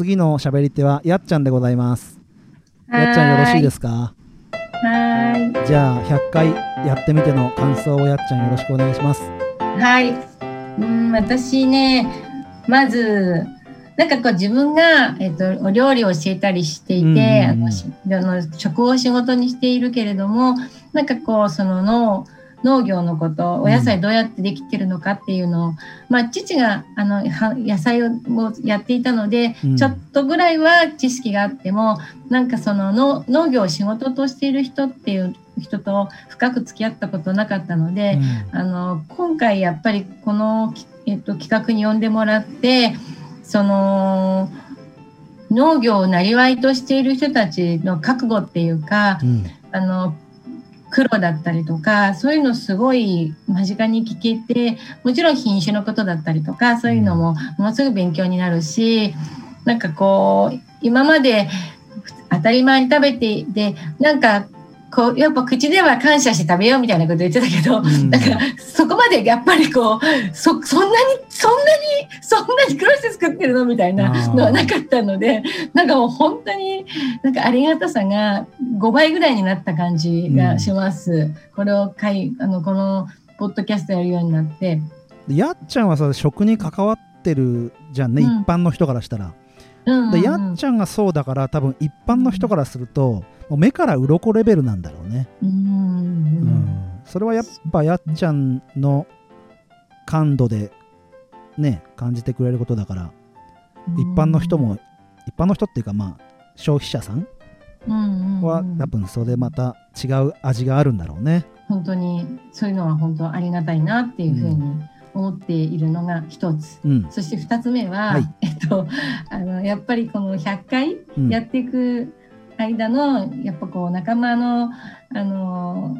次の喋り手はやっちゃんでございます。やっちゃんよろしいですか？はい。じゃあ100回やってみての感想をやっちゃんよろしくお願いします。はい。うん、私ね、まず、なんかこう自分が、えっと、お料理を教えたりしていて、うんうんうん。あの食を仕事にしているけれども、なんかこう、その農農業のこと、お野菜どうやってできてるのかっていうのを、まあ、父があのは野菜をやっていたので、うん。ちょっとぐらいは知識があっても、なんかその農農業を仕事としている人っていう人と深く付き合ったことなかったので、あの今回やっぱりこの、きえっと、企画に呼んでもらってその農業をなりわいとしている人たちの覚悟っていうかうんうんあの黒だったりとかそういうのすごい間近に聞けてもちろん品種のことだったりとかそういうのもものすごく勉強になるしなんかこう今まで当たり前に食べていてなんかこうやっぱ口では感謝して食べようみたいなこと言ってたけど、うん。だからそこまでやっぱりこうそそんなにそんなにそんなに苦労して作ってるのみたいなのはなかったのでなんかもう本当になんかありがたさが5倍ぐらいになった感じがします。これをかいあのこのポッドキャストやるようになって。でやっちゃんはさ食に関わってるじゃんね、うん。一般の人からしたらうんうんでやっちゃんがそうだから多分一般の人からするともう目から鱗レベルなんだろうね、うんうんそれはやっぱやっちゃんの感度でね感じてくれることだから一般の人も一般の人っていうかまあ消費者さん。は多分それでまた違う味があるんだろうね。本当にそういうのは本当ありがたいなっていうふうに思っているのが一つ。うん。そして二つ目は、はい。えっと、あの、やっぱりこの100回うん。やっていく間の、やっぱこう仲間の、あの、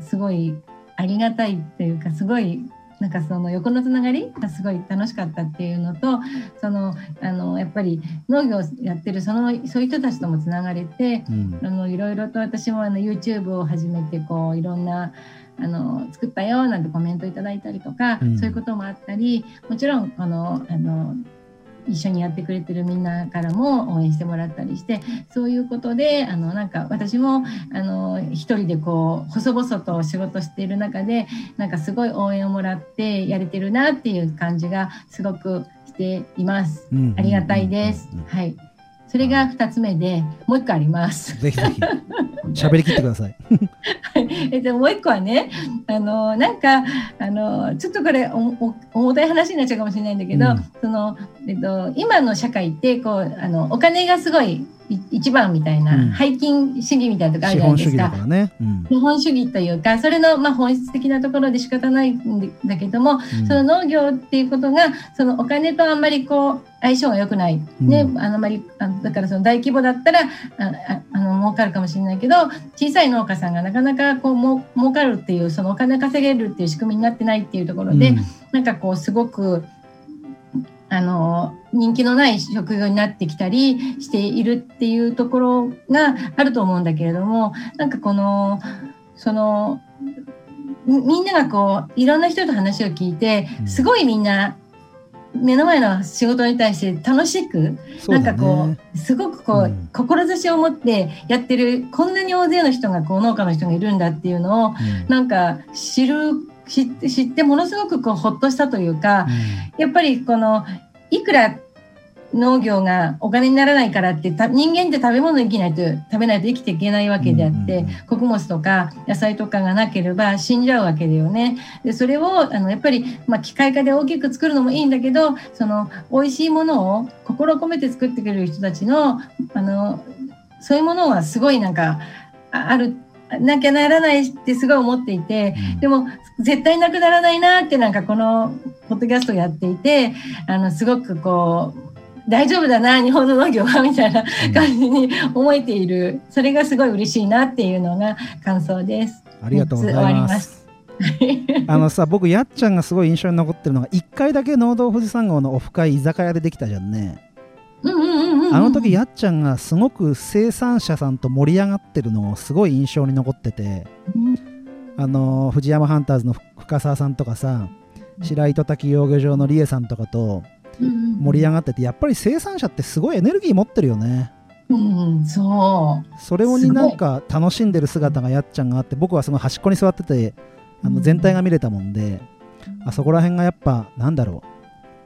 すごいありがたいっていうか、すごい、なんかその横のつながりがすごい楽しかったっていうのと、その、あの、やっぱり農業をやってる、その、そういう人たちともつながれて、うん。あのいろいろと私もあの YouTube を始めてこういろんなあの作ったよなんてコメントいただいたりとか、うんそういうこともあったりもちろんあのあの一緒にやってくれてるみんなからも応援してもらったりしてそういうことであのなんか私もあの一人でこう細々と仕事している中でなんかすごい応援をもらってやれてるなっていう感じがすごくしています。うんありがたいです。はい。それが二つ目で、もう一個あります。ぜひぜひ。喋りきってください。えっと、もう一個はね、あの、なんか、あの、ちょっとこれ、おお重たい話になっちゃうかもしれないんだけど、うん。その、えっと、今の社会って、こう、あの、お金がすごいい一番みたいな、うん。背金主義みたいなとこあるじゃないですか。資本主義というか、それの、まあ、本質的なところで仕方ないんだけども、うん。その農業っていうことがそのお金とあんまりこう相性が良くない、ねうん。あんまりあだからその大規模だったらあああの儲かるかもしれないけど小さい農家さんがなかなかこうもう儲かるっていうそのお金稼げるっていう仕組みになってないっていうところで、うん。なんかこうすごくあの人気のない職業になってきたりしているっていうところがあると思うんだけれどもなんかこのそのみみんながこういろんな人と話を聞いてうん。すごいみんな目の前の仕事に対して楽しく、そうだなんかこねうすごくこう、うん。志を持ってやってるこんなに大勢の人がこう農家の人がいるんだっていうのをうん。なんか知る知って知ってものすごくこうほっとしたというか、やっぱりこのいくら農業がお金にならないからってた人間って食べ物生きないと食べないと生きていけないわけであって、うんうんうん穀物とか野菜とかがなければ死んじゃうわけだよね。でそれをあのやっぱり、まあ、機械化で大きく作るのもいいんだけどその美味しいものを心を込めて作ってくれる人たちのあのそういうものはすごいなんかああるなきゃならないってすごい思っていて。うん。でも絶対なくならないなってなんかこのポッドキャストやっていてあのすごくこう大丈夫だな日本の農業はみたいな感じに思えている。それがすごい嬉しいなっていうのが感想です。ありがとうございまます。あのさ僕やっちゃんがすごい印象に残ってるのが1回だけ農道富士山号のオフ会居酒屋でできたじゃんねあの時やっちゃんがすごく生産者さんと盛り上がってるのをすごい印象に残ってて。うん。あの藤山ハンターズの深澤さんとかさ白糸滝養魚場の理恵さんとかと盛り上がっててやっぱり生産者ってすごいエネルギー持ってるよね。うん、そう。それをになんか楽しんでる姿がやっちゃんがあって僕はすごい端っこに座っててあの全体が見れたもんで、あそこら辺がやっぱなんだろう。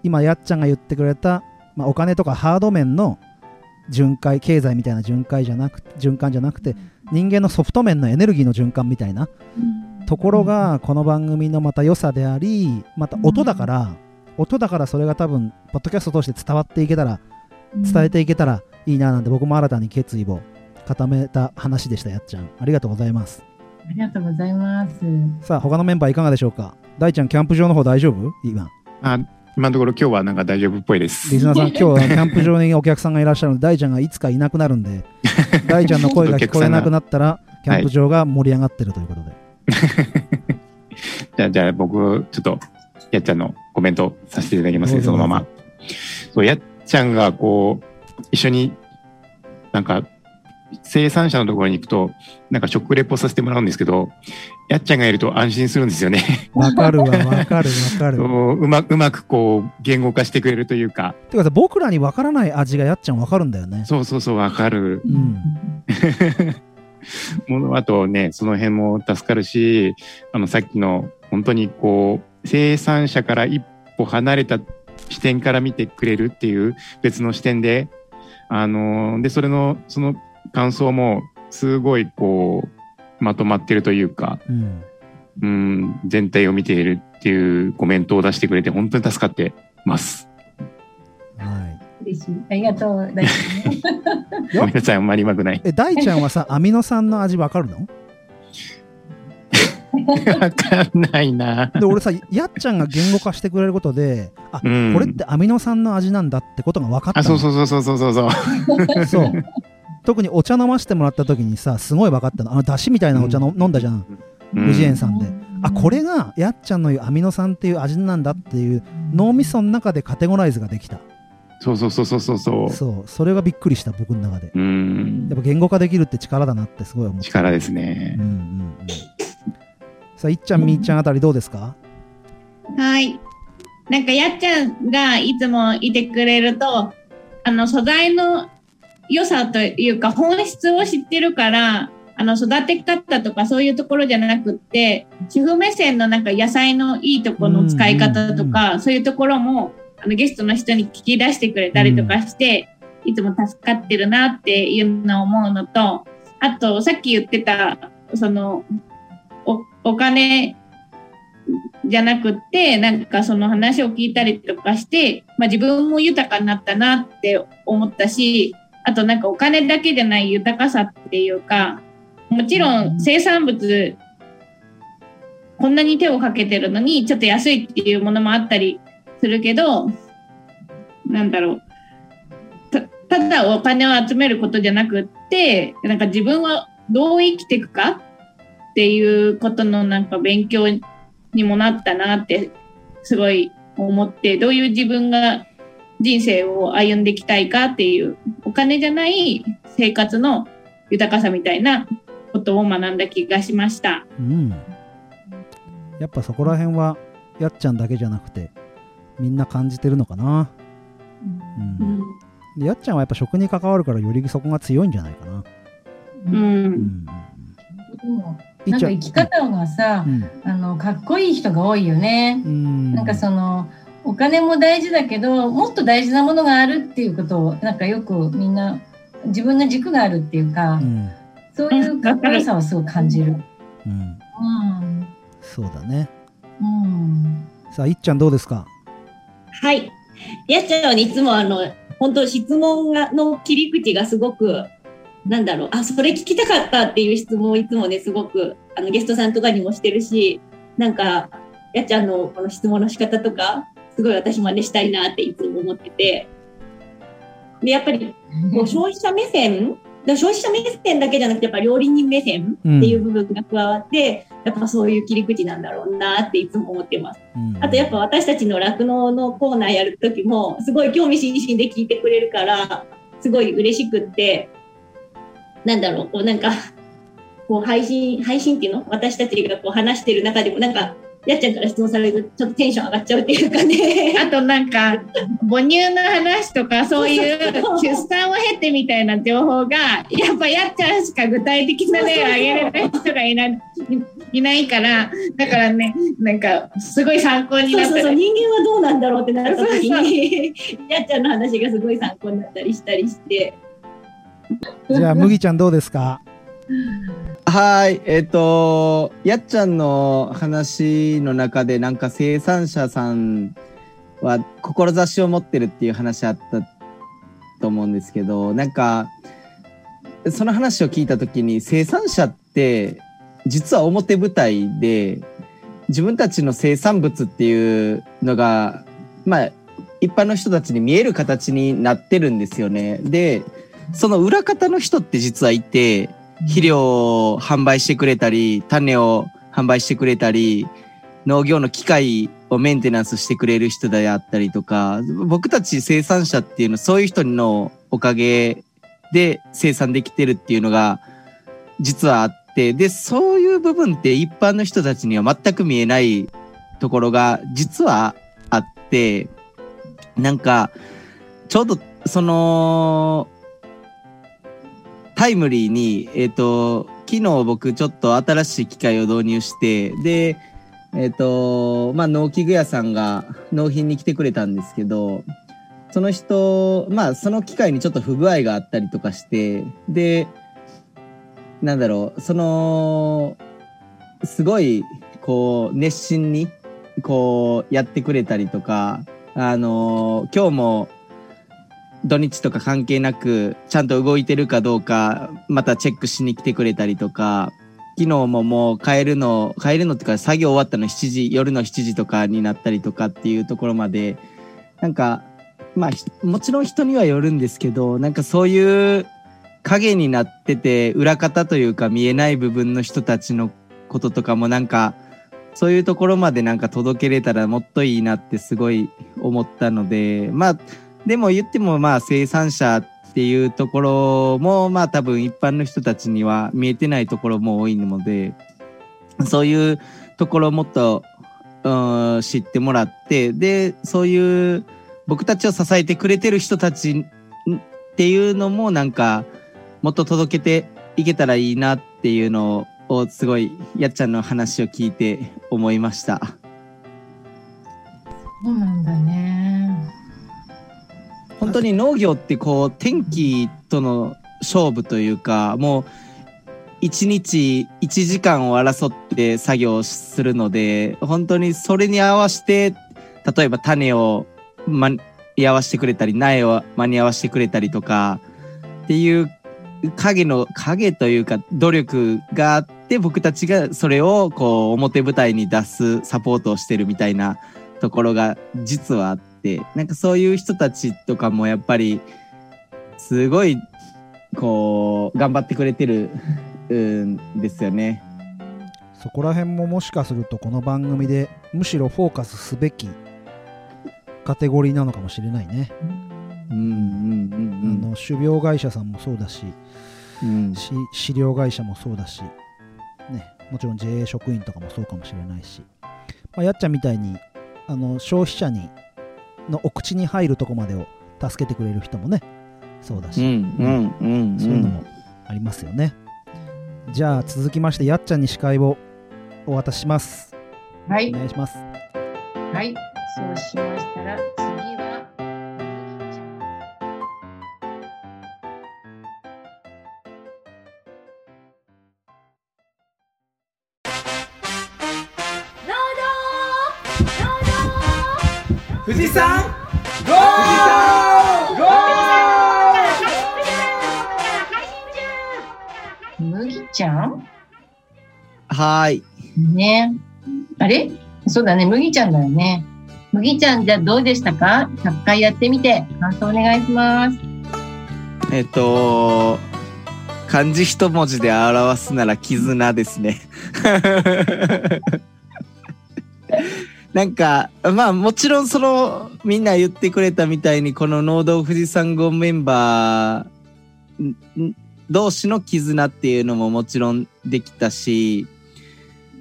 今やっちゃんが言ってくれた、まあ、お金とかハード面の巡回経済みたいな巡回じゃなく循環じゃなくて人間のソフト面のエネルギーの循環みたいなところがこの番組のまた良さでありまた音だから音だからそれが多分ポッドキャストを通して伝わっていけたら伝えていけたらいいななんて僕も新たに決意を固めた話でしたやっちゃん。ありがとうございます。ありがとうございます。さあ他のメンバーいかがでしょうか？大ちゃんキャンプ場の方大丈夫？今。あ今のところ今日はなんか大丈夫っぽいでリす。スナーさん今日はキャンプ場にお客さんがいらっしゃるので大ちゃんがいつかいなくなるんで大ちゃんの声が聞こえなくなったらキャンプ場が盛り上がってるということで、じゃあ、じゃあ僕、ちょっと、やっちゃんのコメントさせていただきますね、そのまま。そう、やっちゃんがこう、一緒に、なんか、生産者のところに行くと、なんか食レポさせてもらうんですけど、やっちゃんがいると安心するんですよね。わかるわ わかるわかる。そううまうまくこう、言語化してくれるというか、てかさ僕らにわからない味がやっちゃんわかるんだよね。そうそうそう、わかる。うん。ものあとね、その辺も助かるし、あの、さっきの、本当にこう、生産者から一歩離れた視点から見てくれるっていう別の視点で、あの、で、それの、その感想も、すごいこう、まとまってるというか、うんうん、全体を見ているっていうコメントを出してくれて、本当に助かってます。はい嬉しい。ありがとう。大好きねごめんなさい、あんまりうまくない。え大ちゃんはさ アミノ酸の味わかるの？わかんないな。で俺さやっちゃんが言語化してくれることであ、うんこれってアミノ酸の味なんだってことが分かったあ、のそうそうそうそうそうそうそう。そう特にお茶飲ませてもらった時にさすごい分かったの。あのだしみたいなお茶の、飲んだじゃん。うん。無次元さんで、あこれがやっちゃんの言うアミノ酸っていう味なんだっていう脳みその中でカテゴライズができた。そうそうそうそうそうそう。そう。それがびっくりした僕の中で。うん。やっぱ言語化できるって力だなってすごい思った力ですね。うん。うんうん。さあいっちゃんみーちゃんあたりどうですか？はい。なんかやっちゃんがいつもいてくれると、あの素材の良さというか本質を知ってるから、あの育て方とかそういうところじゃなくって、主婦目線のなんか野菜のいいところの使い方とか、そういうところもあのゲストの人に聞き出してくれたりとかして、いつも助かってるなっていうのを思うのと、あとさっき言ってた、その、おお金じゃなくって、なんかその話を聞いたりとかして、まあ自分も豊かになったなって思ったし、あとなんかお金だけじゃない豊かさっていうか、もちろん生産物、こんなに手をかけてるのに、ちょっと安いっていうものもあったりするけど、なんだろう。たただお金を集めることじゃなくって、なんか自分はどう生きていくかっていうことのなんか勉強にもなったなってすごい思ってどういう自分が人生を歩んでいきたいかっていうお金じゃない生活の豊かさみたいなことを学んだ気がしました。うん。やっぱそこら辺はやっちゃんだけじゃなくてみんな感じてるのかな、うん。うん。でやっちゃんはやっぱ食に関わるからよりそこが強いんじゃないかな、ううん。んでもいっちゃんなんか生き方がさう、ん。あのかっこいい人が多いよね。うん。なんかそのお金も大事だけどもっと大事なものがあるっていうことをなんかよくみんな自分の軸があるっていうか、うん。そういうかっこよさをすごい感じる。うん。うん。そうだね。うん。さあいっちゃんどうですか？はい。やっちゃんはいつもあの、本当質問がの切り口がすごく、なんだろう、あ、それ聞きたかったっていう質問をいつもね、すごく、あの、ゲストさんとかにもしてるし、なんか、やっちゃんのこの質問の仕方とか、すごい私真似したいなっていつも思ってて。で、やっぱり、こう 消費者目線だ消費者目線だけじゃなくて、やっぱ料理人目線っていう部分が加わって、やっぱそういう切り口なんだろうなっていつも思ってます。うんあとやっぱ私たちの酪農のコーナーやる時もすごい興味津々で聞いてくれるからすごい嬉しくってなんだろうこうなんかこう配信配信っていうの？私たちがこう話してる中でもなんかやっちゃんから質問されるとちょっとテンション上がっちゃうっていうかね。あとなんか母乳の話とかそういう出産を経てみたいな情報がやっぱやっちゃんしか具体的な例を挙げれる人がいないいないからだからねなんかすごい参考になったそうそうそう人間はどうなんだろうってなった時にやっちゃんの話がすごい参考になったりしたりして。じゃあ麦ちゃんどうですか？はい、えっ、と、やっちゃんの話の中で、なんか生産者さんは志を持ってるっていう話あったと思うんですけど、なんか、その話を聞いたときに、生産者って、実は表舞台で、自分たちの生産物っていうのが、まあ、一般の人たちに見える形になってるんですよね。で、その裏方の人って実はいて、肥料を販売してくれたり、種を販売してくれたり、農業の機械をメンテナンスしてくれる人であったりとか、僕たち生産者っていうのはそういう人のおかげで生産できてるっていうのが実はあって、で、そういう部分って一般の人たちには全く見えないところが実はあって、なんか、ちょうどその、タイムリーに、えっ、と、昨日僕ちょっと新しい機械を導入して、で、えっ、と、まあ、農機具屋さんが納品に来てくれたんですけど、その人、まあ、その機械にちょっと不具合があったりとかして、で、なんだろう、その、すごい、こう、熱心に、こう、やってくれたりとか、あの今日も、土日とか関係なく、ちゃんと動いてるかどうか、またチェックしに来てくれたりとか、昨日ももう帰るの、帰るのってか作業終わったの7時、夜の7時とかになったりとかっていうところまで、なんか、まあ、もちろん人にはよるんですけど、なんかそういう影になってて、裏方というか見えない部分の人たちのこととかもなんか、そういうところまでなんか届けれたらもっといいなってすごい思ったので、まあ、でも言ってもまあ生産者っていうところもまあ多分一般の人たちには見えてないところも多いので、そういうところをもっと、うん、知ってもらって、で、そういう僕たちを支えてくれてる人たちっていうのもなんかもっと届けていけたらいいなっていうのをすごいやっちゃんの話を聞いて思いました。そうなんだね。本当に農業ってこう天気との勝負というかもう一日1時間を争って作業するので本当にそれに合わせて例えば種を間に合わせてくれたり苗を間に合わせてくれたりとかっていう影の影というか努力があって僕たちがそれをこう表舞台に出すサポートをしてるみたいなところが実はあってなんかそういう人たちとかもやっぱりすごいこう頑張ってくれてるんですよね。そこら辺ももしかするとこの番組でむしろフォーカスすべきカテゴリーなのかもしれないね。うんうんあの種苗会社さんもそうだし、うんうんし飼料会社もそうだし、ね、もちろん JA 職員とかもそうかもしれないし、まあ、やっちゃんみたいにあの消費者にのお口に入るとこまでを助けてくれる人もねそうだし、うんうんうんそういうのもありますよね。じゃあ続きましてやっちゃんに司会をお渡しします。はいお。願いします。はい。そうしましたら、次は、富士山ゴ麦ちゃん？はーい。ね。あれ？そうだね、麦ちゃんだよね。麦ちゃん、じゃあどうでしたか ?100 回やってみて、感想お願いします。えっと漢字一文字で表すなら絆ですね。なんかまあもちろんそのみんな言ってくれたみたいにこの農道富士山号メンバー同士の絆っていうのももちろんできたし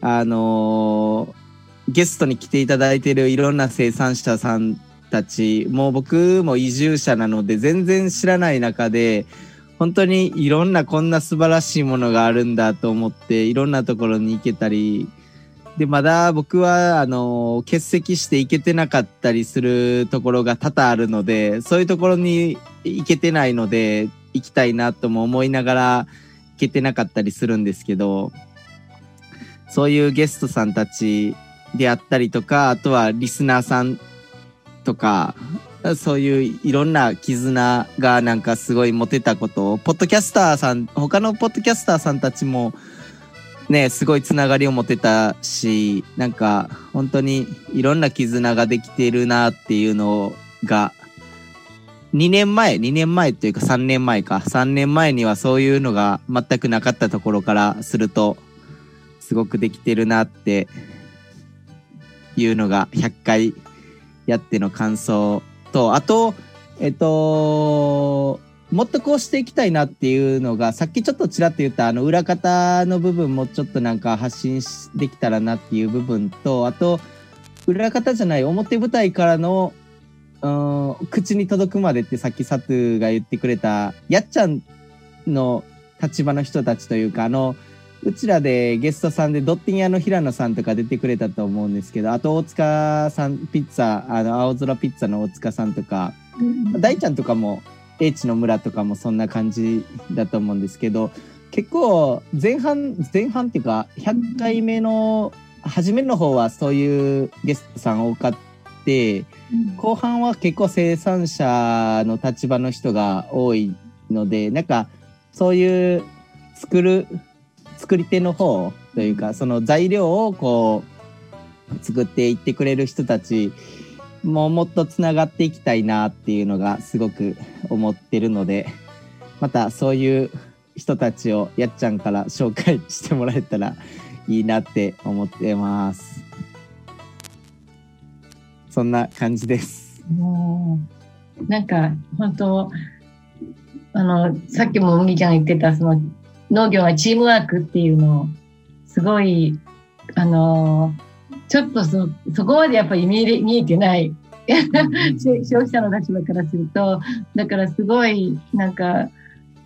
あのーゲストに来ていただいてるいろんな生産者さんたちもう僕も移住者なので全然知らない中で本当にいろんなこんな素晴らしいものがあるんだと思っていろんなところに行けたりでまだ僕はあの欠席して行けてなかったりするところが多々あるのでそういうところに行けてないので行きたいなとも思いながら行けてなかったりするんですけどそういうゲストさんたちであったりとかあとはリスナーさんとかそういういろんな絆がなんかすごい持てたことをポッドキャスターさん他のポッドキャスターさんたちもねすごいつながりを持てたしなんか本当にいろんな絆ができてるなっていうのが2年前2年前っていうか3年前か。3年前にはそういうのが全くなかったところからするとすごくできてるなっていうのが100回やっての感想とあとえっともっとこうしていきたいなっていうのがさっきちょっとちらっと言ったあの裏方の部分もちょっとなんか発信できたらなっていう部分とあと裏方じゃない表舞台からのうん口に届くまでってさっきサトゥが言ってくれたやっちゃんの立場の人たちというかあのうちらでゲストさんでドッティン屋の平野さんとか出てくれたと思うんですけどあと大塚さんピッツァあの青空ピッツァの大塚さんとか大ちゃんとかも英知の村とかもそんな感じだと思うんですけど結構前半前半っていうか100回目の初めの方はそういうゲストさん多かって後半は結構生産者の立場の人が多いのでなんかそういう作る作り手の方というかその材料をこう作っていってくれる人たちもうもっとつながっていきたいなっていうのがすごく思ってるのでまたそういう人たちをやっちゃんから紹介してもらえたらいいなって思ってます。そんな感じです。もうなんか本当あのさっきも麦ちゃんが言ってたその農業はチームワークっていうのをすごいあのちょっとそそこまでやっぱり見え見えてない消費者の立場からするとだからすごいなんか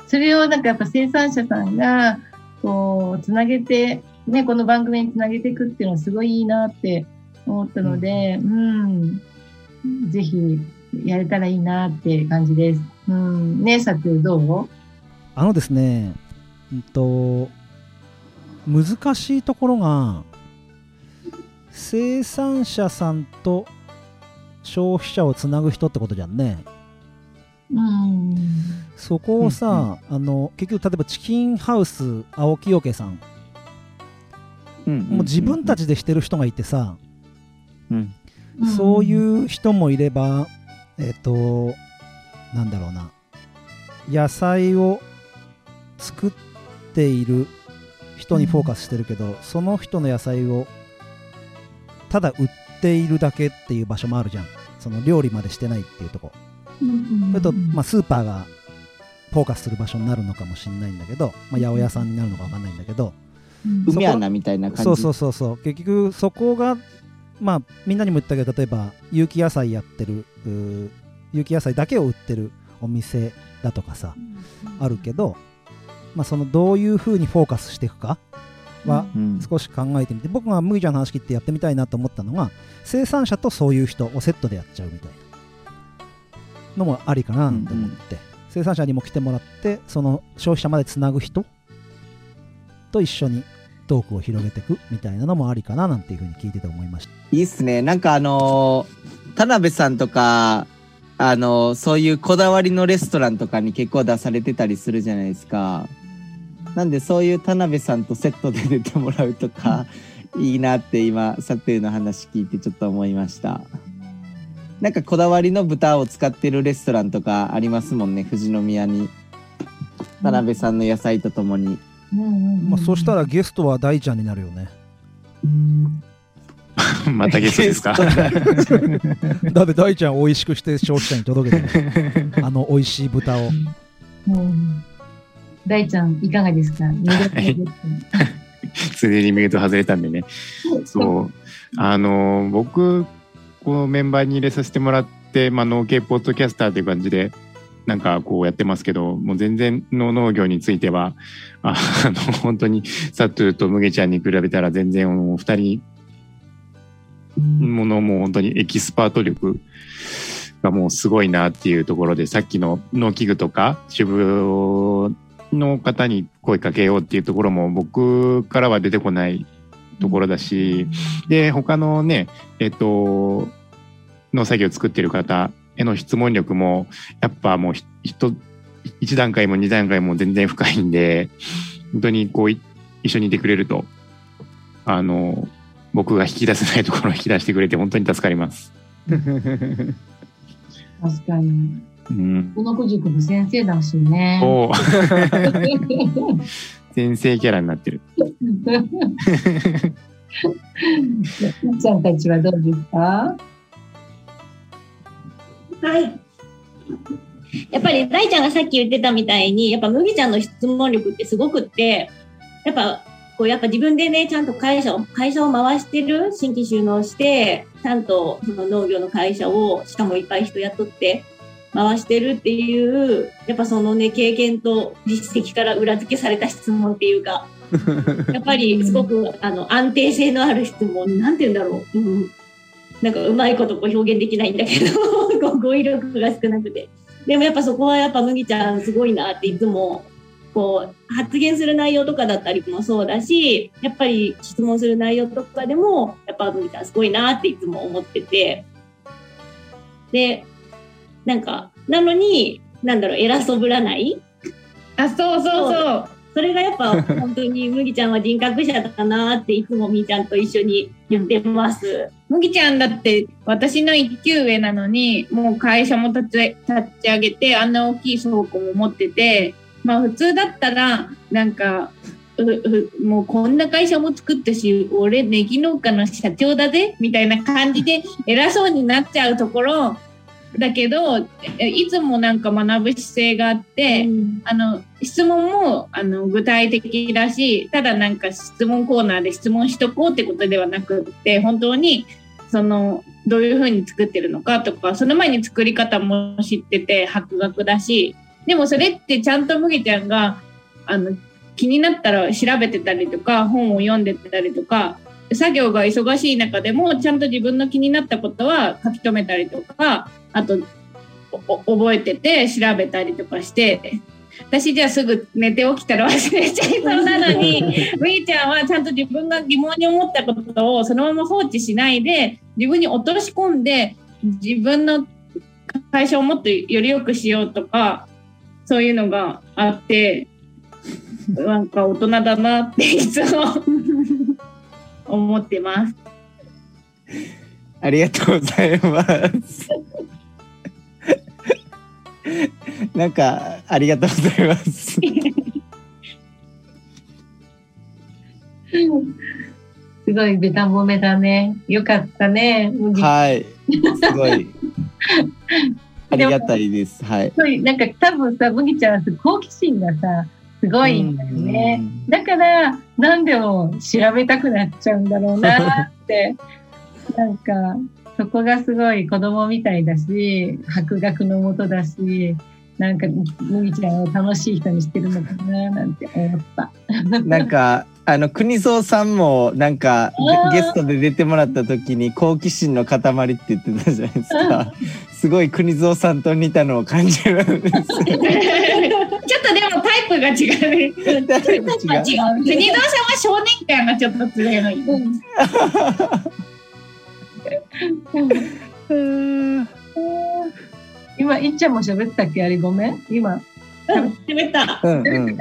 それをなんかやっぱ生産者さんがこうつなげて、ね、この番組につなげていくっていうのはすごいいいなって思ったので、うん、ぜひやれたらいいなって感じです。うん、ねえ、さくどう？あのですね、うんと、難しいところが、生産者さんと消費者をつなぐ人ってことじゃんね。うん。そこをさ、あの結局例えばチキンハウス青木桶さん、もう自分たち、ちでしてる人がいてさ、うん。そういう人もいれば、えっ、と、なんだろうな、野菜を作っている人にフォーカスしてるけど、その人の野菜をただ売っているだけっていう場所もあるじゃん。その料理までしてないっていうとこ。それと、まあ、スーパーがフォーカスする場所になるのかもしれないんだけど、まあ、八百屋さんになるのか分かんないんだけど、海穴みたいな感じ。そうそうそうそう結局そこがまあみんなにも言ったけど例えば有機野菜やってる有機野菜だけを売ってるお店だとかさあるけど、まあ、そのどういうふうにフォーカスしていくかはうん少し考えてみて僕が麦ちゃんの話聞いてやってみたいなと思ったのが生産者とそういう人をセットでやっちゃうみたいなのもありかなと思って、生産者にも来てもらってその消費者までつなぐ人と一緒にトークを広げていくみたいなのもありかななんていうふうに聞いてて思いましたいいっすね。なんかあのー田辺さんとか、あのーそういうこだわりのレストランとかに結構出されてたりするじゃないですか。なんでそういう田辺さんとセットで出てもらうとか、いいなって今、サトゥーの話聞いてちょっと思いました。なんかこだわりの豚を使ってるレストランとかありますもんね、富士宮に。田辺さんの野菜とともに。まあ、そしたらゲストは大ちゃんになるよね。またゲストですか？だって大ちゃん美味しくして消費者に届けてる。あの美味しい豚を。うん大ちゃん、いかがですか？ついでにミュート外れたんでね。そう。あの、僕、このメンバーに入れさせてもらって、まあ、農系ポッドキャスターという感じで、なんかこうやってますけど、もう全然の農業については、ああの、本当にサトゥとムゲちゃんに比べたら全然もう二人ものもう本当にエキスパート力がもうすごいなっていうところで、さっきの農機具とか、主婦の方に声かけようっていうところも僕からは出てこないところだし、で、他のね、えっと、農作業を作っている方への質問力も、やっぱもう、一段階も二段階も全然深いんで、本当にこう一緒にいてくれると、あの、僕が引き出せないところを引き出してくれて本当に助かります。確かに。うん。この子塾の先生だしね。お 先生キャラになってる。ちゃんたちはどうですか？はい。やっぱり大ちゃんがさっき言ってたみたいに、やっぱ麦ちゃんの質問力ってすごくって、やっぱこうやっぱ自分でね、ちゃんと会社を、会社を回してる、新規収納して、ちゃんとその農業の会社を、しかもいっぱい人雇って回してるっていう、やっぱそのね、経験と実績から裏付けされた質問っていうか、やっぱりすごくあの安定性のある質問、なんて言うんだろう。うんなんかうまいことこう表現できないんだけど、こう語彙力が少なくて。でもやっぱそこはやっぱ麦ちゃんすごいなっていつもこう発言する内容とかだったりもそうだし、やっぱり質問する内容とかでも、やっぱ麦ちゃんすごいなっていつも思ってて。で、なんか、なのに、なんだろう、偉そぶらない？あ、そうそうそう。それがやっぱ本当に 麦ちゃんは人格者だなっていつもみーちゃんと一緒に言ってます。麦ちゃんだって私の一級上なのにもう会社も立ち立ち上げてあんな大きい倉庫も持っててまあ普通だったらなんかううもうこんな会社も作ったし俺ネギ農家の社長だぜみたいな感じで偉そうになっちゃうところだけどえいつもなんか学ぶ姿勢があって、あの質問もあの具体的だしただなんか質問コーナーで質問しとこうってことではなくって本当にそのどういうふうに作ってるのかとかその前に作り方も知ってて博学だしでもそれってちゃんと麦ちゃんがあの気になったら調べてたりとか本を読んでたりとか作業が忙しい中でもちゃんと自分の気になったことは書き留めたりとかあと覚えてて調べたりとかして私じゃあすぐ寝て起きたら忘れちゃいそうなのに みーちゃんはちゃんと自分が疑問に思ったことをそのまま放置しないで自分に落とし込んで自分の会社をもっとより良くしようとかそういうのがあってなんか大人だなっていつも思ってます。ありがとうございます。なんか、ありがとうございます。すごいベタ褒めだね。よかったね。麦はい。すごい。ありがたいです。はい。すごいなんか多分さ、麦ちゃんは好奇心がさ、すごいんだよね。だから、何でも調べたくなっちゃうんだろうなって。なんか、そこがすごい子供みたいだし、博学のもとだし、なんか、麦ちゃんを楽しい人にしてるのかななんて思った。うん。なんか、あの、国蔵さんも、なんかゲストで出てもらった時に、好奇心の塊って言ってたじゃないですか。すごい国蔵さんと似たのを感じるんです。ちょっとでもタイプが違うね。だいぶ違う。国蔵さんは少年感がちょっと強いのに。う ん今、いっちゃんも喋ったっけ？あれごめん今。喋った。うんうん。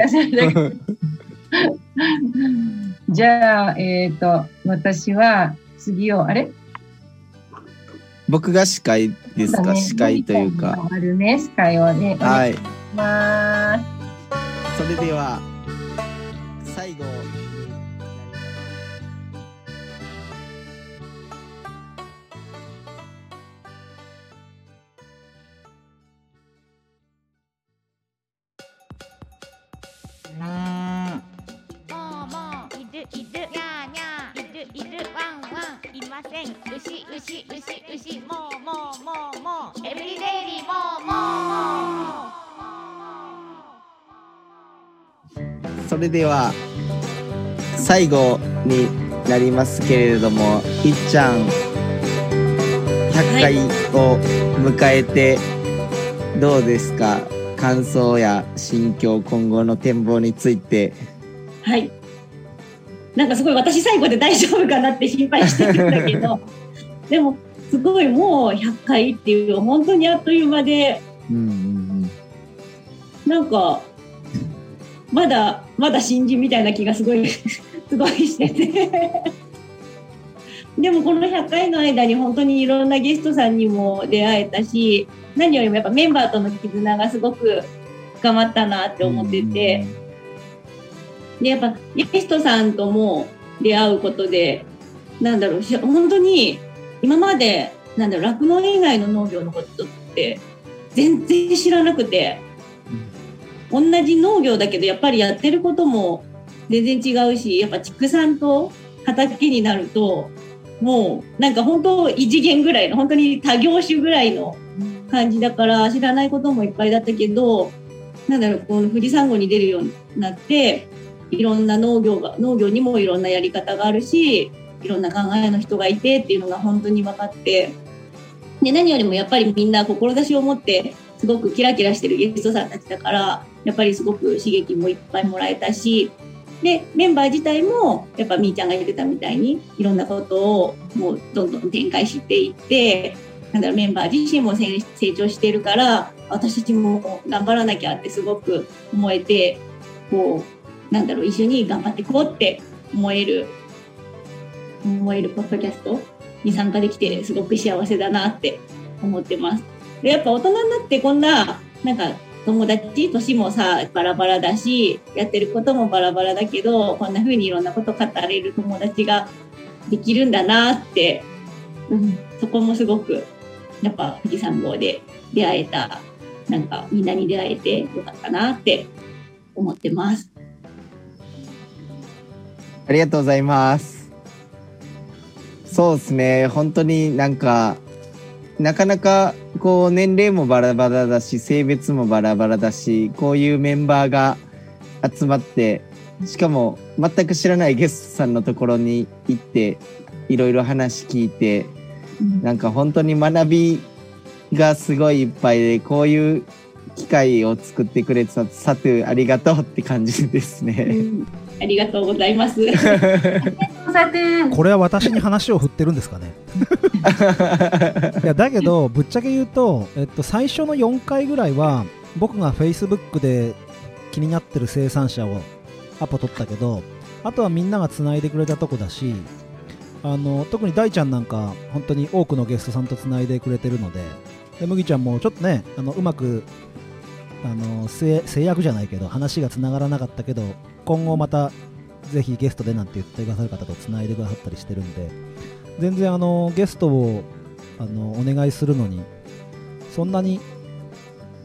じゃあ、えっ、と、私は次を、あれ？僕が司会ですか、ね司会というか。あるね、司会をね。はい。い。ます。それでは、けん牛牛牛牛もうもうもうもうエブリデイリーもうもうもうそれでは最後になりますけれどもいっちゃん100回を迎えてどうですか、感想や心境今後の展望についてはい。なんかすごい私最後で大丈夫かなって心配してるんだけど、でもすごいもう100回っていう本当にあっという間で、うんうんなんか、まだ、まだ新人みたいな気がすごい、すごいしてて。でもこの100回の間に本当にいろんなゲストさんにも出会えたし、何よりもやっぱメンバーとの絆がすごく深まったなって思ってて、で、やっぱゲストさんとも出会うことで、なんだろう、し本当に今まで、なんだろう、酪農以外の農業のことって全然知らなくて、同じ農業だけどやっぱりやってることも全然違うしやっぱ畜産と畑になるともうなんか本当異次元ぐらいの本当に多業種ぐらいの感じだから知らないこともいっぱいだったけどなんだろうこの富士山号に出るようになっていろんな農業が農業にもいろんなやり方があるしいろんな考えの人がいてっていうのが本当に分かってで何よりもやっぱりみんな志を持ってすごくキラキラしてるゲストさんたちだからやっぱりすごく刺激もいっぱいもらえたしでメンバー自体もやっぱみーちゃんが言ってたみたいにいろんなことをもうどんどん展開していってなんだろうメンバー自身も成長してるから私たちも頑張らなきゃってすごく思えてこうなんだろう一緒に頑張っていこうって思える思えるポッドキャストに参加できてすごく幸せだなって思ってます。でやっぱ大人になってこんななんか友達年もさバラバラだしやってることもバラバラだけどこんな風にいろんなこと語れる友達ができるんだなって、うん、そこもすごくやっぱ富士山号で出会えたなんかみんなに出会えてよかったなって思ってます。ありがとうございます。そうですね、本当になんか、なかなかこう年齢もバラバラだし、性別もバラバラだし、こういうメンバーが集まって、しかも全く知らないゲストさんのところに行って、いろいろ話聞いて、なんか本当に学びがすごいいっぱいで、こういう機会を作ってくれてたサトゥありがとうって感じですね。ありがとうございます。さ てこれは私に話を振ってるんですかね？いやだけどぶっちゃけ言うと、えっと、最初の4回ぐらいは僕が Facebook で気になってる生産者をアポ取ったけどあとはみんなが繋いでくれたとこだしあの特に大ちゃんなんか本当に多くのゲストさんと繋いでくれてるのでで麦ちゃんもちょっとねあのうまくあの制制約じゃないけど話が繋がらなかったけど今後またぜひゲストでなんて言ってくださる方とつないでくださったりしてるんで全然あのゲストをあのお願いするのにそんなに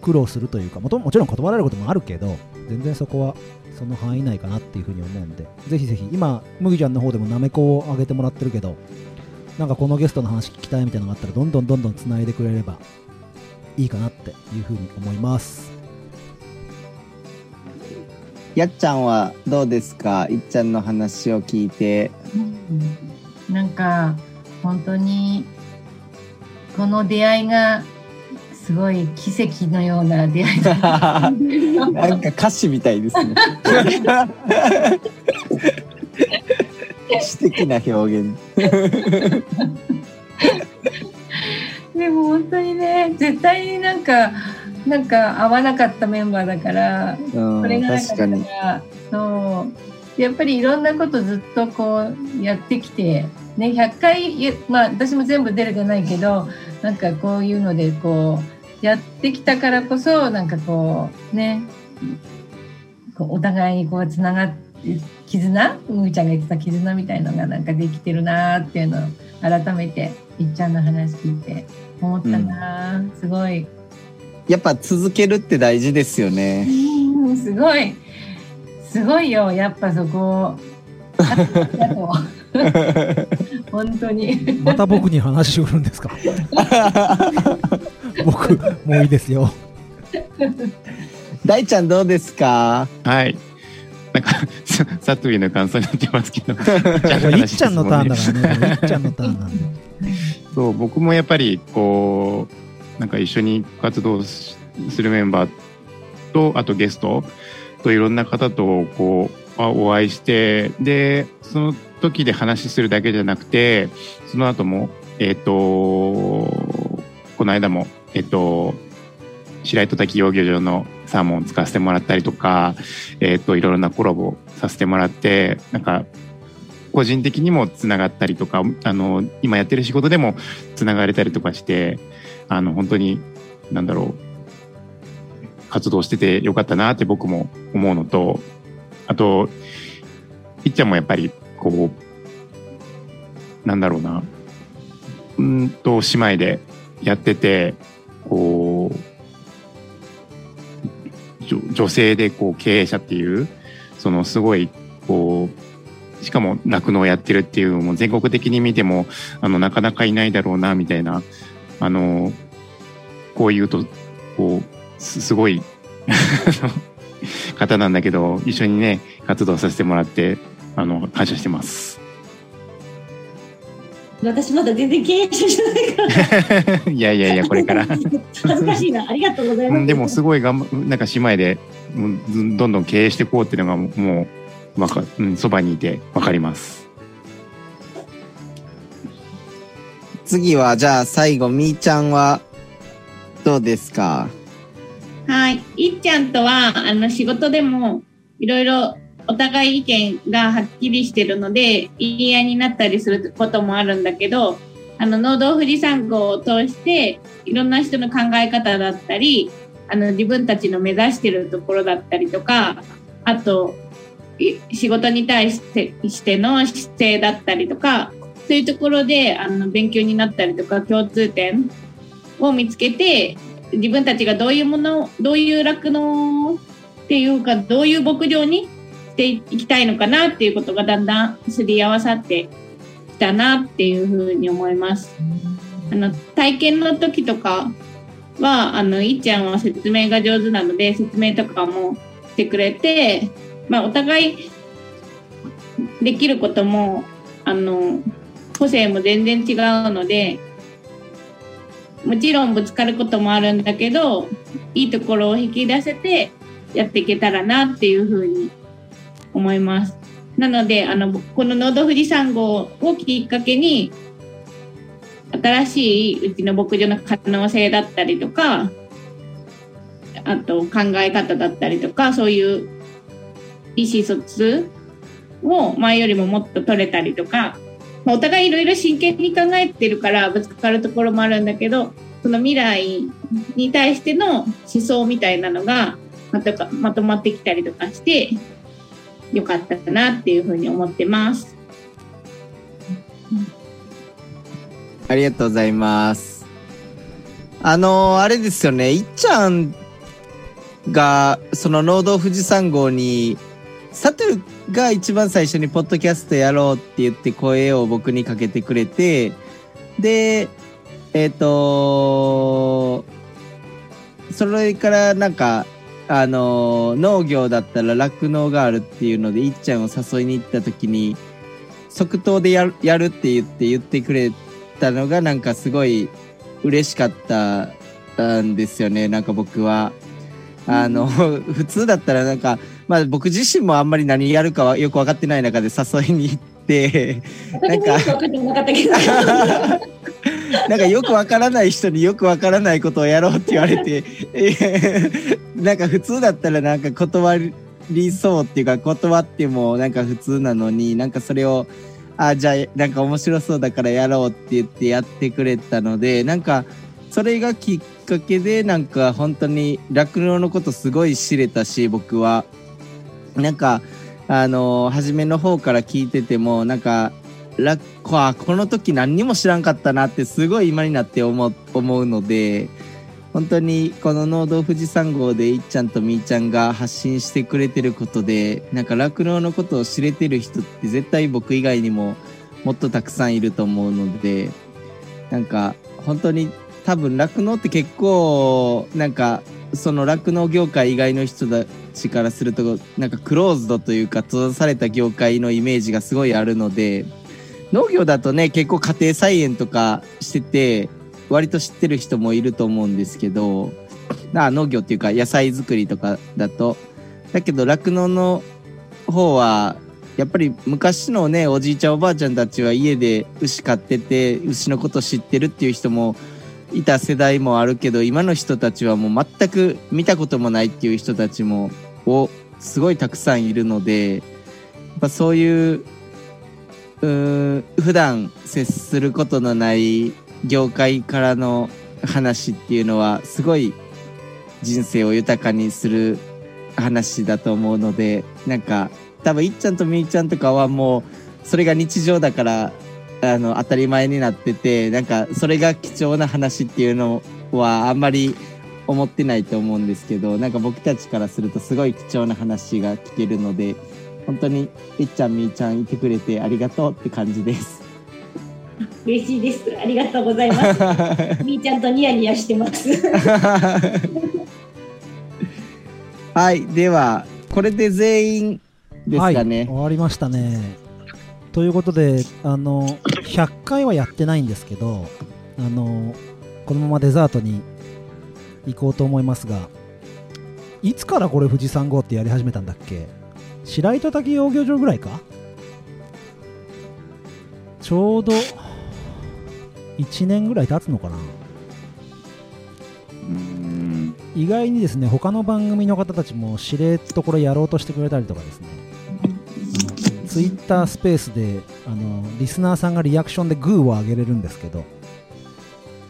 苦労するというかもともちろん断られることもあるけど全然そこはその範囲内かなっていうふうに思うんでぜひぜひ今麦ちゃんの方でもなめこをあげてもらってるけどなんかこのゲストの話聞きたいみたいなのがあったらどんどんどんどんつないでくれればいいかなっていうふうに思います。やっちゃんはどうですか？いっちゃんの話を聞いて。うんなんか本当にこの出会いがすごい奇跡のような出会いだ なんか歌詞みたいですね。詩的な表現。でも本当にね絶対になんかなんか合わなかったメンバーだからうんこれがなからに。そう。やっぱりいろんなことずっとこうやってきて、ね、100回やまあ私も全部出れてないけどなんかこういうのでこうやってきたからこそなんかこうねこうお互いにこうつながって絆？むーちゃんが言ってた絆みたいのがなんかできてるなーっていうのを改めていっちゃんの話聞いて思ったなー、すごいやっぱ続けるって大事ですよね。うんすごいすごいよやっぱそこ 本当に。また僕に話振るんですか？僕もういいですよ大ちゃんどうですか？はい。なんか、さサトの感想になってますけど。いっちゃんのターンだからねいっちゃんのターンなんでそう、僕もやっぱり、こう、なんか一緒に活動するメンバーと、あとゲストといろんな方と、こう、お会いして、で、その時で話するだけじゃなくて、その後も、えっ、と、この間も、えっ、と、白糸滝養魚場のサーモンを使わせてもらったりとか、えっ、と、いろいろなコラボさせてもらって、なんか、個人的にもつながったりとか、あの、今やってる仕事でもつながれたりとかして、あの、本当に、なんだろう、活動しててよかったなって僕も思うのと、あと、いっちゃんもやっぱり、こう、なんだろうな、うんと、姉妹でやってて、こう、女女性でこう経営者っていう、そのすごい、こう、しかも酪農やってるっていうのも全国的に見ても、あの、なかなかいないだろうな、みたいな、あの、こう言うと、こう、すすごい方なんだけど、一緒にね、活動させてもらって、あの、感謝してます。私まだ全然経営者じゃないから。いやいやいや、これから。恥ずかしいな。ありがとうございます。うんでもすごい頑張なんか姉妹でどんどん経営していこうっていうのがもうわか、うん、そばにいてわかります。次はじゃあ最後みーちゃんはどうですか？はい。いっちゃんとは、あの、仕事でも、いろいろお互い意見がはっきりしてるので、言い合いになったりすることもあるんだけど、あの、農道富士山号を通して、いろんな人の考え方だったり、あの、自分たちの目指してるところだったりとか、あと、仕事に対してしての姿勢だったりとか、そういうところで、あの、勉強になったりとか、共通点を見つけて、自分たちがどういうものどういう酪農っていうかどういう牧場にしていきたいのかなっていうことがだんだんすり合わさってきたなっていうふうに思います。あの体験の時とかはあのいっちゃんは説明が上手なので説明とかもしてくれて、まあ、お互いできることもあの個性も全然違うのでもちろんぶつかることもあるんだけどいいところを引き出せてやっていけたらなっていうふうに思います。なのであのこの「農道富士山号」をきっかけに新しいうちの牧場の可能性だったりとかあと考え方だったりとかそういう意思疎通を前よりももっと取れたりとかまあお互いいろいろ真剣に考えてるからぶつかるところもあるんだけどその未来に対しての思想みたいなのがまとかまとまってきたりとかしてよかったかなっていうふうに思ってます。ありがとうございます。あのーあれですよね、いっちゃんが、その農道富士山号に、サトゥが一番最初にポッドキャストやろうって言って声を僕にかけてくれて、で、えっ、とそれからなんか、あの農業だったら酪農があるっていうので、いっちゃんを誘いに行った時に、即答でやるやるって言って言ってくれたのがなんかすごい嬉しかったんですよねなんか僕は。あの、普通だったらなんか、まあ僕自身もあんまり何やるかはよく分かってない中で誘いに行って、なんか なんかよくわからない人によくわからないことをやろうって言われて、えーなんか普通だったらなんか断りそうっていうか断ってもなんか普通なのになんかそれをあじゃあなんか面白そうだからやろうって言ってやってくれたのでなんかそれがきっかけでなんか本当に酪農のことすごい知れたし僕はなんかあの初めの方から聞いててもなんかラこあこの時何にも知らんかったなってすごい今になって思う思うので本当にこの農道富士山号でいっちゃんとみーちゃんが発信してくれてることでなんか酪農のことを知れてる人って絶対僕以外にももっとたくさんいると思うのでなんか本当に多分酪農って結構なんかその酪農業界以外の人たちからするとなんかクローズドというか閉ざされた業界のイメージがすごいあるので農業だとね結構家庭菜園とかしてて割と知ってる人もいると思うんですけどあ農業っていうか野菜作りとかだと。だけど酪農の方はやっぱり昔のねおじいちゃんおばあちゃんたちは家で牛飼ってて牛のこと知ってるっていう人もいた世代もあるけど今の人たちはもう全く見たこともないっていう人たちもをすごいたくさんいるのでやっぱそういううーん普段接することのない業界からの話っていうのはすごい人生を豊かにする話だと思うのでなんか多分いっちゃんとみーちゃんとかはもうそれが日常だからあの当たり前になっててなんかそれが貴重な話っていうのはあんまり思ってないと思うんですけどなんか僕たちからするとすごい貴重な話が聞けるので本当にいっちゃんみーちゃんいてくれてありがとうって感じです。嬉しいです。ありがとうございます。みーちゃんとニヤニヤしてます。はいではこれで全員ですかね。はい、終わりましたねということであの100回はやってないんですけどあのこのままデザートに行こうと思いますがいつからこれ富士山号ってやり始めたんだっけ？白糸滝養魚場ぐらいか？ちょうど1年ぐらい経つのかな？うん。意外にですね他の番組の方たちもしれっとこれやろうとしてくれたりとかですねツイッタースペースであのリスナーさんがリアクションでグーを上げれるんですけど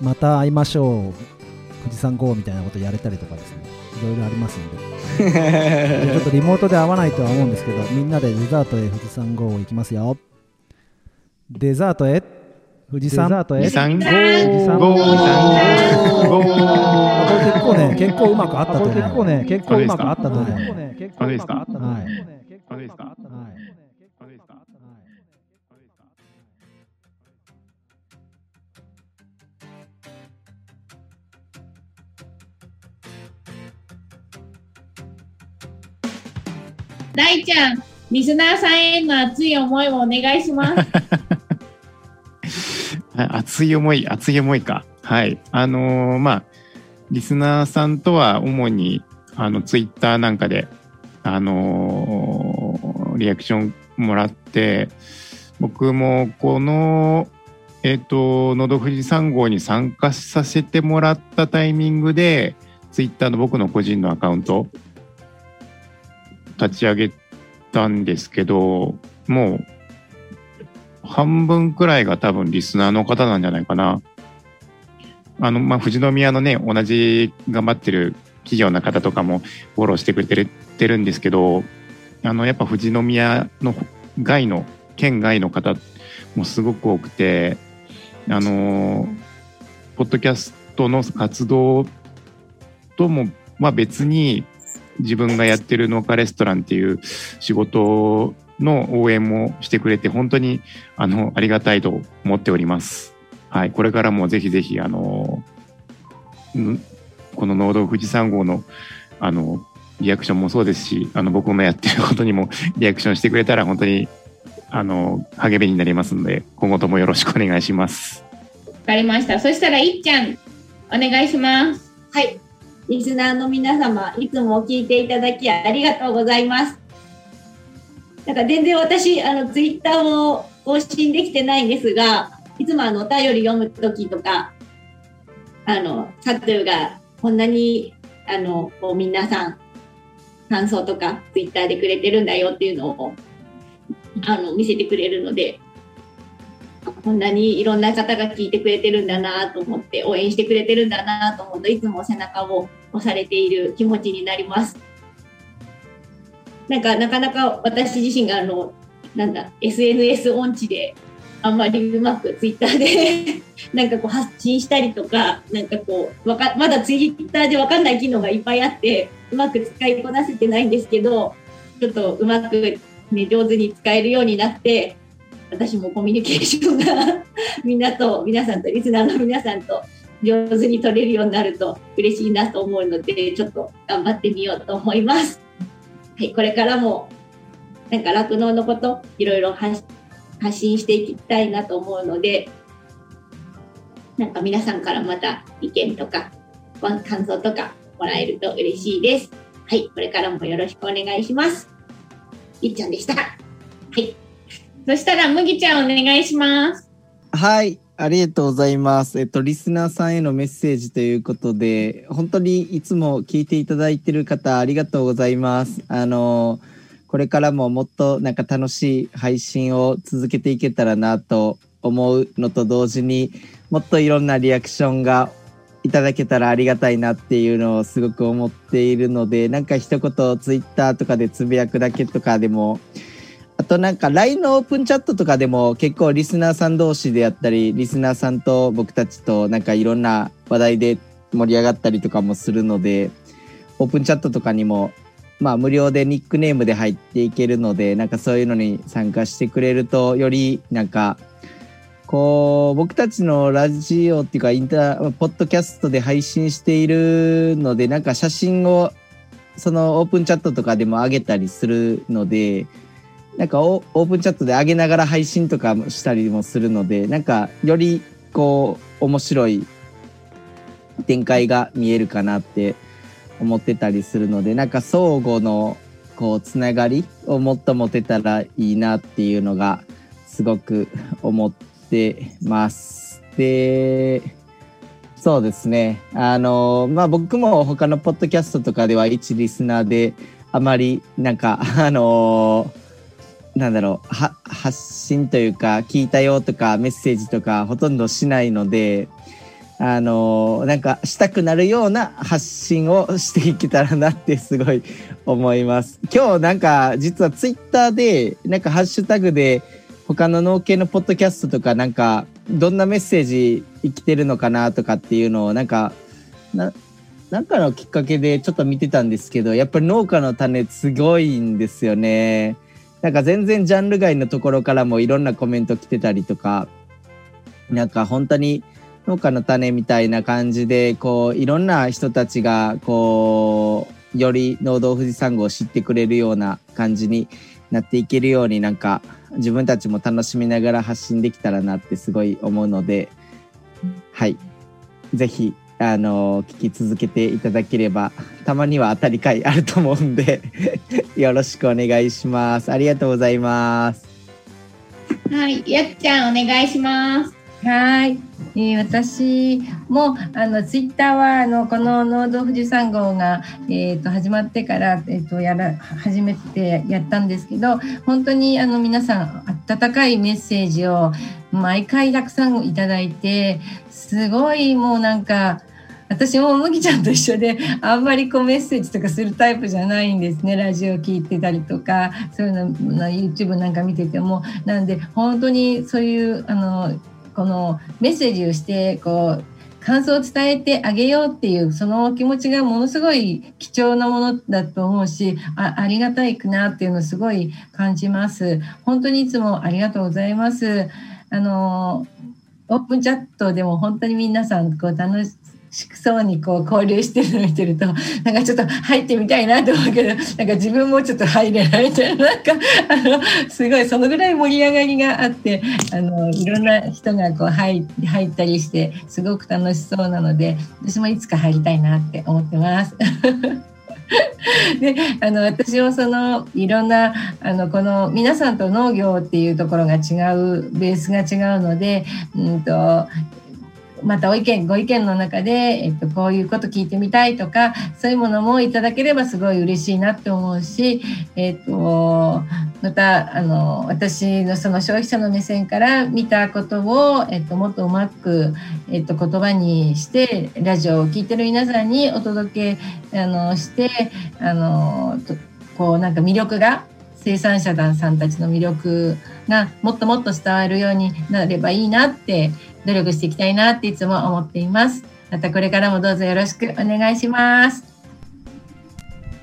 また会いましょう富士山号みたいなことやれたりとかですね。いろいろありますんで。で ちょっとリモートで会わないとは思うんですけどみんなでデザートへ富士山号行きますよ。デザートへ富士山デザートへ。二三富士山五二三五あこれ結構ね、結構うまくあったと思う。結構ね、結構うまくあったと思う。あそうですか？はい。そうですか？はい。大ちゃん、リスナーさんへの熱い思いをお願いします。熱い思い、熱い思いか。はい。あのーまあ、リスナーさんとは主に、あの、ツイッターなんかで、あのーリアクションもらって、僕もこの、えっ、と、のど富士山号に参加させてもらったタイミングで、ツイッターの僕の個人のアカウント、立ち上げたんですけど、もう、半分くらいが多分リスナーの方なんじゃないかな。あの、まあ、富士宮のね、同じ頑張ってる企業の方とかもフォローしてくれてるてるんですけど、あの、やっぱ富士宮の外の、県外の方もすごく多くて、あの、ポッドキャストの活動とも、まあ別に自分がやってる農家レストランっていう仕事の応援もしてくれて、本当にあの、ありがたいと思っております。はい、これからもぜひぜひ、あの、んこの農道富士山号の、あの、リアクションもそうですし、あの、僕のやってることにも リアクションしてくれたら、本当に、あの、励みになりますので、今後ともよろしくお願いします。わかりました。そしたら、いっちゃん、お願いします。はい。リスナーの皆様、いつも聞いていただきありがとうございます。なんか全然私、あの、ツイッターを更新できてないんですが、いつもあの、お便り読むときとか、あの、サトゥがこんなに、あの、こう皆さん、感想とかツイッターでくれてるんだよっていうのを、あの、見せてくれるので、こんなにいろんな方が聞いてくれてるんだなと思って、応援してくれてるんだなと思うといつも背中を押されている気持ちになります。なんかなかなか私自身があのなんだ SNS 音痴であんまりうまくツイッターで なんかこう発信したりとかなんかこうわかまだツイッターでわかんない機能がいっぱいあってうまく使いこなせてないんですけどちょっとうまく、ね、上手に使えるようになって私もコミュニケーションがみんなと皆さんとリスナーの皆さんと上手に取れるようになると嬉しいなと思うのでちょっと頑張ってみようと思います。はい、これからもなんか酪農のこといろいろ発信していきたいなと思うのでなんか皆さんからまた意見とか感想とかもらえると嬉しいです。はい、これからもよろしくお願いします。いっちゃんでした。はい。そしたら、麦ちゃんお願いします。はい、ありがとうございます。えっと、リスナーさんへのメッセージということで、本当にいつも聞いていただいている方、ありがとうございます。あの、これからももっとなんか楽しい配信を続けていけたらなと思うのと同時に、もっといろんなリアクションがいただけたらありがたいなっていうのをすごく思っているので、なんか一言ツイッターとかでつぶやくだけとかでも、あとなんか LINE のオープンチャットとかでも結構リスナーさん同士であったり、リスナーさんと僕たちとなんかいろんな話題で盛り上がったりとかもするので、オープンチャットとかにもまあ無料でニックネームで入っていけるので、なんかそういうのに参加してくれると、よりなんか、こう、僕たちのラジオっていうかインター、ポッドキャストで配信しているので、なんか写真をそのオープンチャットとかでも上げたりするので、なんかオオープンチャットで上げながら配信とかもしたりもするので、なんかよりこう面白い展開が見えるかなって思ってたりするので、なんか相互のこうつながりをもっと持てたらいいなっていうのがすごく思ってます。で、そうですね。あの、まあ僕も他のポッドキャストとかでは一リスナーであまりなんか、あのなんだろうは発信というか聞いたよとかメッセージとかほとんどしないのであのなんかしたくなるような発信をしていけたらなってすごい 思います今日なんか実はツイッターでなんかハッシュタグで他の農系のポッドキャストとかなんかどんなメッセージ生きてるのかなとかっていうのをなんかななんかのきっかけでちょっと見てたんですけどやっぱり農家の種すごいんですよね。なんか全然ジャンル外のところからもいろんなコメント来てたりとか、なんか本当に農家の種みたいな感じで、こういろんな人たちがこう、より農道富士山号を知ってくれるような感じになっていけるようになんか自分たちも楽しみながら発信できたらなってすごい思うので、はい。ぜひ、あの、聞き続けていただければ、たまには当たり会あると思うんで、よろしくお願いします。ありがとうございます。はい、やっちゃんお願いします。はい、えー私もあのツイッターはあのこの農道富士山号が、えー、と始まってから、えー、とやら初めてやったんですけど本当にあの皆さん温かいメッセージを毎回たくさんいただいてすごいもうなんか私も麦ちゃんと一緒であんまりこうメッセージとかするタイプじゃないんですね。ラジオ聞いてたりとかそういうの YouTube なんか見てても。なんで本当にそういうあのこのメッセージをしてこう感想を伝えてあげようっていうその気持ちがものすごい貴重なものだと思うしあありがたいくなっていうのをすごい感じます。本当にいつもありがとうございます。あのオープンチャットでも本当に皆さんこう楽しそうにこう交流してるの見てるとなんかちょっと入ってみたいなと思うけどなんか自分もちょっと入れないみたいななんかあのすごいそのぐらい盛り上がりがあってあのいろんな人がこう入入ったりしてすごく楽しそうなので私もいつか入りたいなって思ってます。であの私もそのいろんなあのこの皆さんと農業っていうところが違うベースが違うので、うんとまたお意見ご意見の中で、えっと、こういうこと聞いてみたいとかそういうものもいただければすごい嬉しいなって思うし、えっと、またあの私のその消費者の目線から見たことを、えっと、もっとうまく、えっと、言葉にしてラジオを聞いてる皆さんにお届けあのしてあのこうなんか魅力が生産者さんたちの魅力がもっともっと伝わるようになればいいなって努力していきたいなっていつも思っています。またこれからもどうぞよろしくお願いします。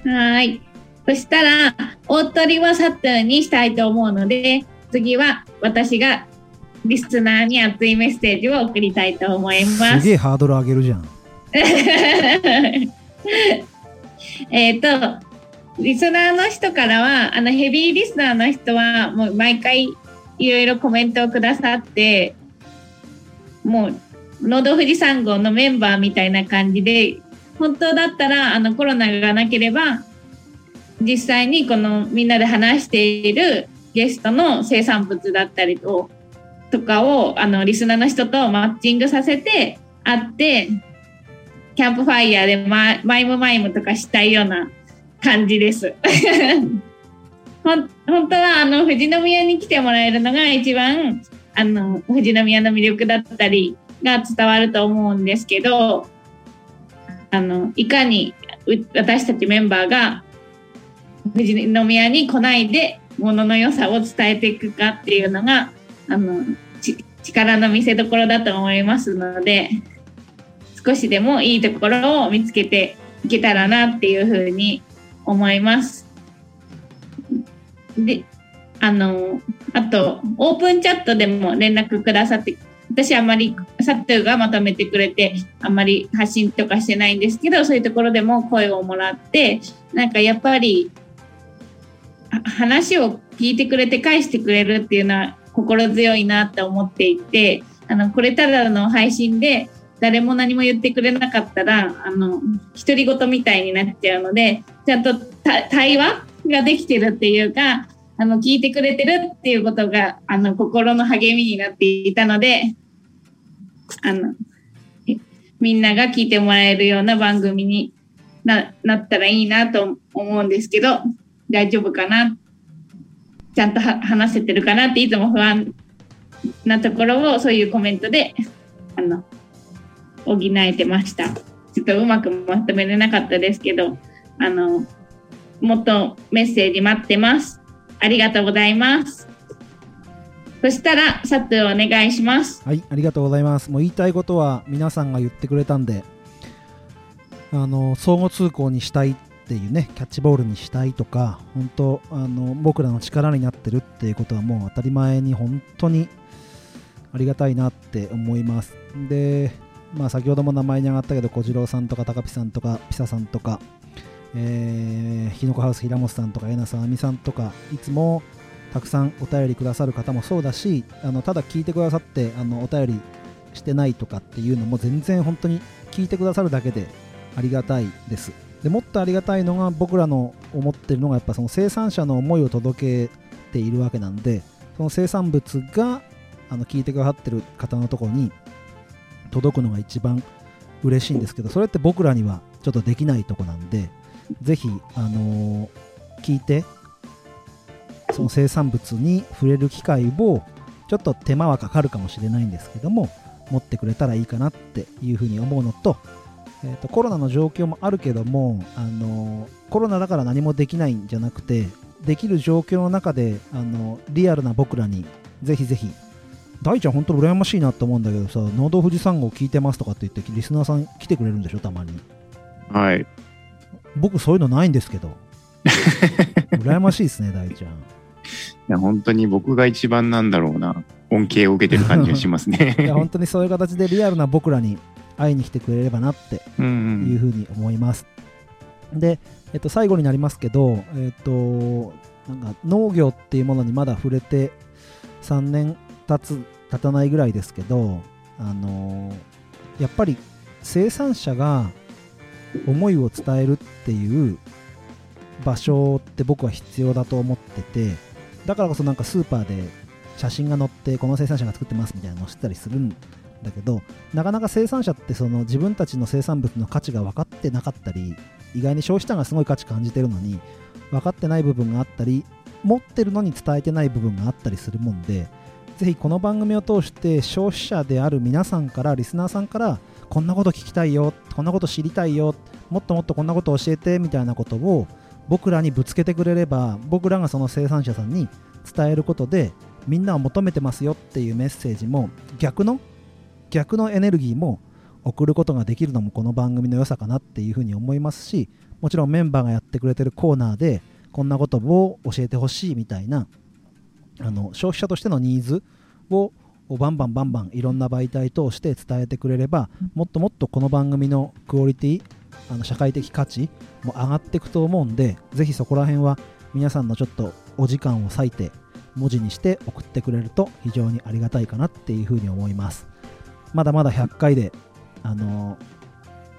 はい。そしたら、大鳥はサットにしたいと思うので、次は私がリスナーに熱いメッセージを送りたいと思いますす。げえハードル上げるじゃん えっと、リスナーの人からは、あのヘビーリスナーの人は、もう毎回いろいろコメントをくださって、もう、ノード富士山号のメンバーみたいな感じで、本当だったら、あのコロナがなければ、実際にこのみんなで話しているゲストの生産物だったりととかをあのリスナーの人とマッチングさせて会ってキャンプファイヤーでママイムマイムとかしたいような感じです。本当はあの富士宮に来てもらえるのが一番あの富士宮の魅力だったりが伝わると思うんですけどあのいかに私たちメンバーが富士宮に来ないで物のの良さを伝えていくかっていうのがあのち力の見せ所だと思いますので少しでもいいところを見つけていけたらなっていうふうに思います。であのあとオープンチャットでも連絡くださって私あまりサットゥがまとめてくれてあんまり発信とかしてないんですけどそういうところでも声をもらってなんかやっぱり話を聞いてくれて返してくれるっていうのは心強いなって思っていてあのこれただの配信で誰も何も言ってくれなかったらあの独り言みたいになっちゃうのでちゃんと対話ができてるっていうかあの聞いてくれてるっていうことがあの心の励みになっていたのであのみんなが聞いてもらえるような番組にななったらいいなと思うんですけど大丈夫かな？ちゃんと話せてるかなっていつも不安なところをそういうコメントであの補えてました。ちょっとうまくまとめれなかったですけど、あの、もっとメッセージ待ってます。ありがとうございます。そしたら、サットゥお願いします。はいありがとうございますもう言いたいことは皆さんが言ってくれたんであの相互通行にしたいっていうねキャッチボールにしたいとか本当あの僕らの力になってるっていうことはもう当たり前に本当にありがたいなって思いますでまあ先ほども名前に上がったけど小次郎さんとか高ピさんとかピサさんとかえー、ひのこハウス平本さんとかえなさんあみさんとかいつもたくさんお便りくださる方もそうだしあのただ聞いてくださってあのお便りしてないとかっていうのも全然本当に聞いてくださるだけでありがたいです。でもっとありがたいのが僕らの思ってるのがやっぱその生産者の思いを届けているわけなんでその生産物があの聞いてくださってる方のところに届くのが一番嬉しいんですけどそれって僕らにはちょっとできないとこなんでぜひ、あのー聞いてその生産物に触れる機会をちょっと手間はかかるかもしれないんですけども持ってくれたらいいかなっていうふうに思うのと,、えーとコロナの状況もあるけども、あのーコロナだから何もできないんじゃなくてできる状況の中で、あのリアルな僕らにぜひぜひ大ちゃん本当羨ましいなと思うんだけどさ「農道富士山号聞いてます」とかって言ってリスナーさん来てくれるんでしょ？たまにはい。僕そういうのないんですけど 羨ましいですね大ちゃんいや、本当に僕が一番なんだろうな、恩恵を受けてる感じがします いやね。本当にそういう形でリアルな僕らに会いに来てくれればなってうんう。いうんふうに思います。で、えっと、最後になりますけど、えっと、なんか農業っていうものにまだ触れて3年経つ経たないぐらいですけど、あのやっぱり生産者が思いを伝えるっていう場所って僕は必要だと思っててだからこそなんかスーパーで写真が載ってこの生産者が作ってますみたいなのを知ったりするんだけどなかなか生産者ってその自分たちの生産物の価値が分かってなかったり意外に消費者がすごい価値感じてるのに分かってない部分があったり持ってるのに伝えてない部分があったりするもんでぜひこの番組を通して消費者である皆さんからリスナーさんからこんなこと聞きたいよこんなこと知りたいよもっともっとこんなこと教えてみたいなことを僕らにぶつけてくれれば僕らがその生産者さんに伝えることでみんなを求めてますよっていうメッセージも逆の逆のエネルギーも送ることができるのもこの番組の良さかなっていうふうに思いますしもちろんメンバーがやってくれてるコーナーでこんなことを教えてほしいみたいなあの消費者としてのニーズをバンバンバンバンいろんな媒体通して伝えてくれればもっともっとこの番組のクオリティあの社会的価値も上がっていくと思うんでぜひそこら辺は皆さんのちょっとお時間を割いて文字にして送ってくれると非常にありがたいかなっていうふうに思います。まだまだ100回であの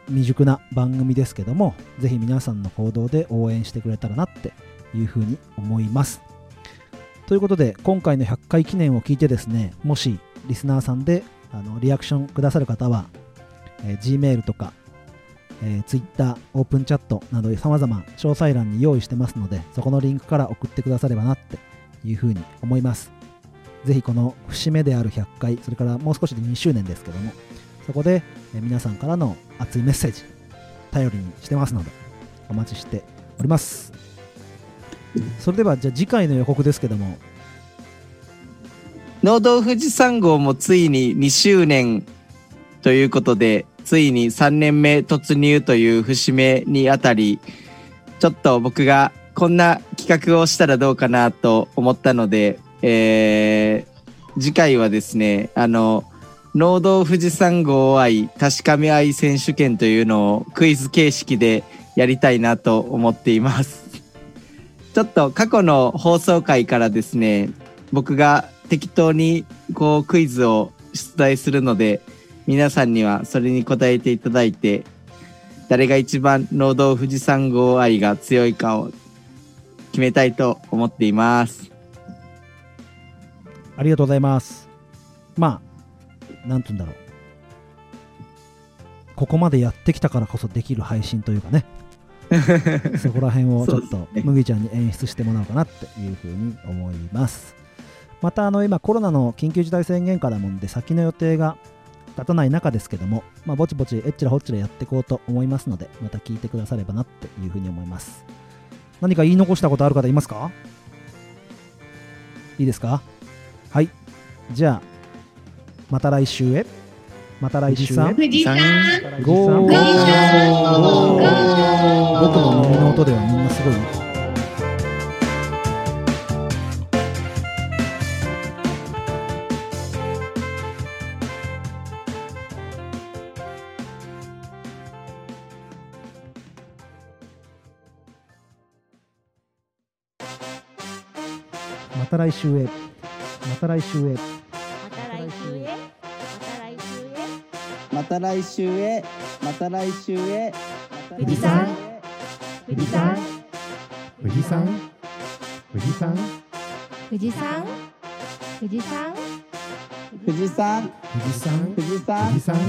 未熟な番組ですけどもぜひ皆さんの行動で応援してくれたらなっていうふうに思います。ということで今回の100回記念を聞いてですねもしリスナーさんであのリアクションくださる方は、えー Gmail とか、えー Twitter オープンチャットなど様々詳細欄に用意してますのでそこのリンクから送ってくださればなっていうふうに思います。ぜひこの節目である100回それからもう少しで2周年ですけどもそこで、え皆さんからの熱いメッセージ頼りにしてますのでお待ちしております。それではじゃあ次回の予告ですけども農道富士山号もついに2周年ということで、ついに3年目突入という節目にあたり、ちょっと僕がこんな企画をしたらどうかなと思ったので、えー次回はですね、あの、農道富士山号愛確かめ合い選手権というのをクイズ形式でやりたいなと思っています。ちょっと過去の放送回からですね、僕が適当にこうクイズを出題するので、皆さんにはそれに答えていただいて、誰が一番農道富士山号愛が強いかを決めたいと思っています。ありがとうございます。まあ、なんて言うんだろう。ここまでやってきたからこそできる配信というかね、そこら辺をちょっと麦ちゃんに演出してもらおうかなっていうふうに思います。また、あの、今コロナの緊急事態宣言からもんで先の予定が立たない中ですけども、まあ、ぼちぼちえっちらほっちらやっていこうと思いますので、また聞いてくださればなっていうふうに思います。何か言い残したことある方いますか？いいですか？はい。じゃあ、また来週へ。また来週へ。富士山ゴーゴー僕の耳の音ではみんなすごい。また来週へ。また来週へ。また来週へまた来週へ、また来週へ、富士山富士山富士山富士山富士山富士山富士山、富士山富士山富士山富士山